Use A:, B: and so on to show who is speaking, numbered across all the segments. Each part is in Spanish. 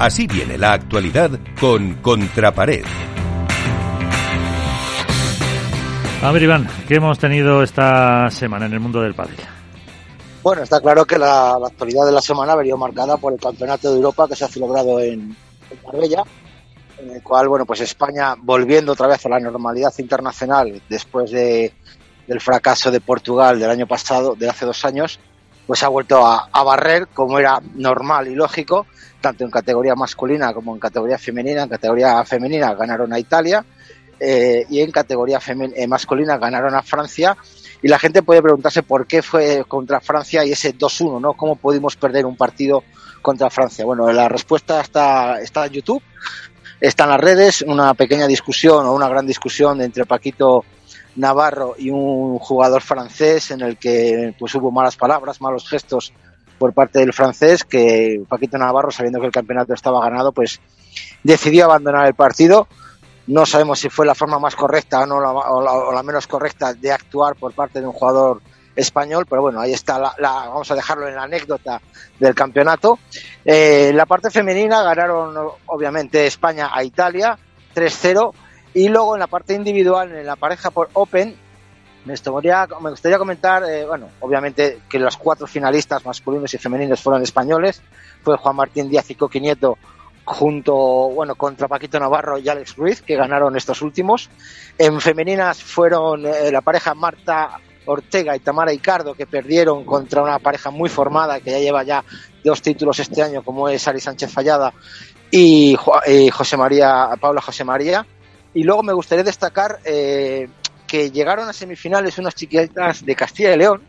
A: Así viene la actualidad con Contrapared.
B: A ver, Iván, ¿qué hemos tenido esta semana en el mundo del pádel?
C: Bueno, está claro que la, actualidad de la semana ha venido marcada por el Campeonato de Europa que se ha celebrado en, en Marbella, en el cual, bueno, pues España volviendo otra vez a la normalidad internacional después de, del fracaso de Portugal del año pasado, de hace dos años, pues ha vuelto a, barrer como era normal y lógico, tanto en categoría masculina como en categoría femenina. En categoría femenina ganaron a Italia eh, y en categoría eh, masculina ganaron a Francia. Y la gente puede preguntarse por qué fue contra Francia y ese 2-1, ¿no? ¿Cómo pudimos perder un partido contra Francia? Bueno, la respuesta está, está en YouTube, está en las redes, una pequeña discusión o una gran discusión entre Paquito Navarro y un jugador francés en el que pues hubo malas palabras, malos gestos por parte del francés que Paquito Navarro, sabiendo que el campeonato estaba ganado, pues decidió abandonar el partido. No sabemos si fue la forma más correcta o, no, la, o, la, menos correcta de actuar por parte de un jugador español, pero bueno, ahí está, la, la, vamos a dejarlo en la anécdota del campeonato. Eh, la parte femenina ganaron obviamente España a Italia 3-0 y luego en la parte individual, en la pareja por Open, me gustaría, me gustaría comentar, eh, bueno, obviamente que los cuatro finalistas masculinos y femeninos fueron españoles, fue Juan Martín Díaz y Coqui junto, bueno, contra Paquito Navarro y Alex Ruiz, que ganaron estos últimos. En femeninas fueron eh, la pareja Marta Ortega y Tamara Icardo, que perdieron contra una pareja muy formada, que ya lleva ya dos títulos este año, como es Ari Sánchez Fallada y José María, Paula José María. Y luego me gustaría destacar eh, que llegaron a semifinales unas chiquitas de Castilla y León,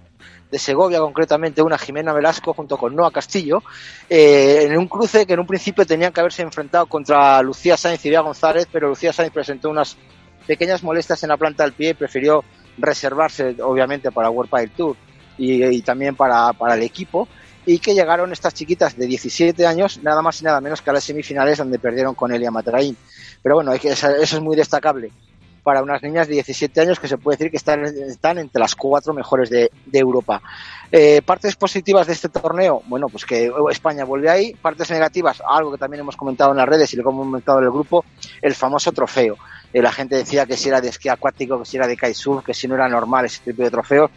C: de Segovia concretamente, una Jimena Velasco junto con Noa Castillo, eh, en un cruce que en un principio tenían que haberse enfrentado contra Lucía Sáenz y Bea González, pero Lucía Sáenz presentó unas pequeñas molestias en la planta del pie y prefirió reservarse, obviamente, para World Padel Tour y, y también para, para, el equipo. Y que llegaron estas chiquitas de 17 años, nada más y nada menos que a las semifinales, donde perdieron con Elia Matraín. Pero bueno, eso es muy destacable para unas niñas de 17 años que se puede decir que están, están entre las cuatro mejores de, Europa. Eh, partes positivas de este torneo, bueno, pues que España vuelve ahí. Partes negativas, algo que también hemos comentado en las redes y lo hemos comentado en el grupo, el famoso trofeo. Eh, la gente decía que si era de esquí acuático, que si era de kitesurf, que si no era normal ese tipo de trofeos.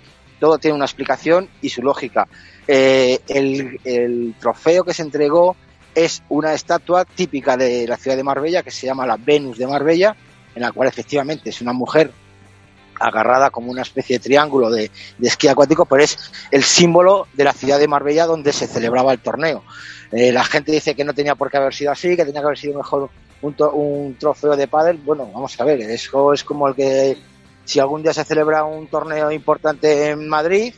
C: Todo tiene una explicación y su lógica. Eh, el, trofeo que se entregó es una estatua típica de la ciudad de Marbella que se llama la Venus de Marbella, en la cual efectivamente es una mujer agarrada como una especie de triángulo de, de, esquí acuático, pero es el símbolo de la ciudad de Marbella donde se celebraba el torneo. Eh, la gente dice que no tenía por qué haber sido así, que tenía que haber sido mejor un, un trofeo de pádel. Bueno, vamos a ver, eso es como el que si algún día se celebra un torneo importante en Madrid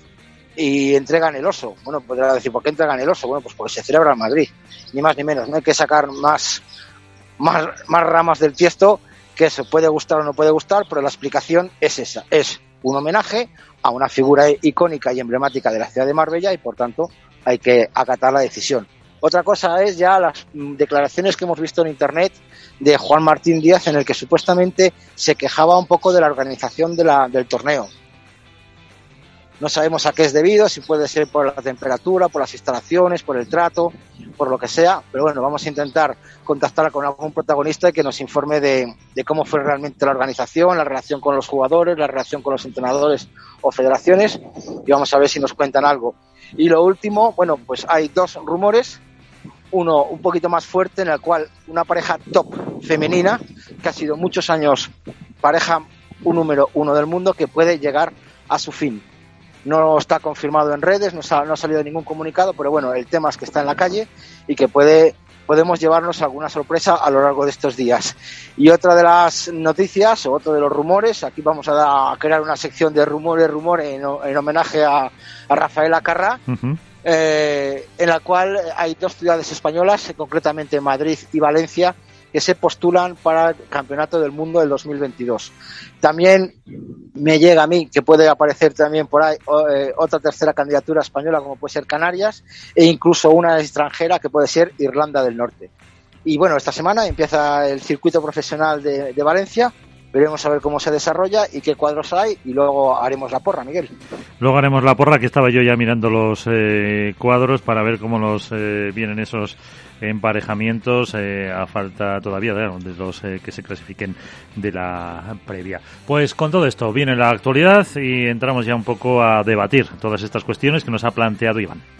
C: y entregan el oso. Bueno, podrá decir, ¿por qué entregan el oso? Bueno, pues porque se celebra en Madrid, ni más ni menos. No hay que sacar más, más, más ramas del tiesto que eso puede gustar o no puede gustar, pero la explicación es esa, es un homenaje a una figura icónica y emblemática de la ciudad de Marbella y por tanto hay que acatar la decisión. Otra cosa es ya las declaraciones que hemos visto en internet de Juan Martín Díaz en el que supuestamente se quejaba un poco de la organización del torneo. No sabemos a qué es debido, si puede ser por la temperatura, por las instalaciones, por el trato, por lo que sea, pero bueno, vamos a intentar contactar con algún protagonista y que nos informe de, de, cómo fue realmente la organización, la relación con los jugadores, la relación con los entrenadores o federaciones y vamos a ver si nos cuentan algo. Y lo último, bueno, pues hay dos rumores, uno un poquito más fuerte en el cual una pareja top femenina, que ha sido muchos años pareja un número uno del mundo, que puede llegar a su fin no está confirmado en redes, no, ha, no ha salido ningún comunicado, pero bueno, el tema es que está en la calle y que puede podemos llevarnos alguna sorpresa a lo largo de estos días. Y otra de las noticias, o otro de los rumores, aquí vamos a, crear una sección de rumores, rumores en, en homenaje a, a Rafael Acarra. Eh, en la cual hay dos ciudades españolas, concretamente Madrid y Valencia, que se postulan para el Campeonato del Mundo del 2022. También me llega a mí que puede aparecer también por ahí eh, otra tercera candidatura española como puede ser Canarias e incluso una extranjera que puede ser Irlanda del Norte. Y bueno, esta semana empieza el circuito profesional de, de Valencia, veremos a ver cómo se desarrolla y qué cuadros hay y luego haremos la porra, Miguel.
B: Luego haremos la porra, que estaba yo ya mirando los eh, cuadros para ver cómo los eh, vienen esos emparejamientos eh, a falta todavía de, los que se clasifiquen de la previa. Pues con todo esto viene la actualidad y entramos ya un poco a debatir todas estas cuestiones que nos ha planteado Iván.